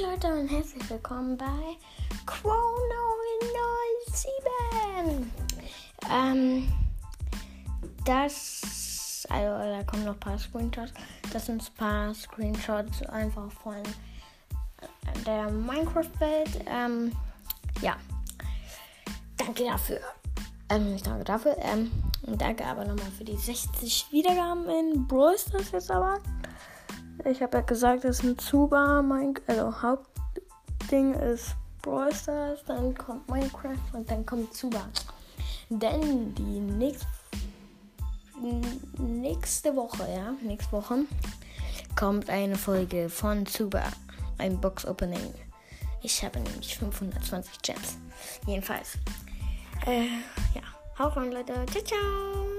Leute und herzlich willkommen bei Chrono 07. Ähm, das, also da kommen noch ein paar Screenshots. Das sind ein paar Screenshots einfach von der Minecraft-Welt. Ähm, ja, danke dafür. Ähm, danke dafür. Ähm, danke aber nochmal für die 60 Wiedergaben in Brawl Stars jetzt aber. Ich habe ja gesagt, dass ein Zuba mein also Hauptding ist Brawl Stars, dann kommt Minecraft und dann kommt Zuba. Denn die nächste, nächste Woche, ja, nächste Woche kommt eine Folge von Zuba, ein Box Opening. Ich habe nämlich 520 Gems. Jedenfalls. Äh, ja. Hau rein, Leute. Ciao, ciao.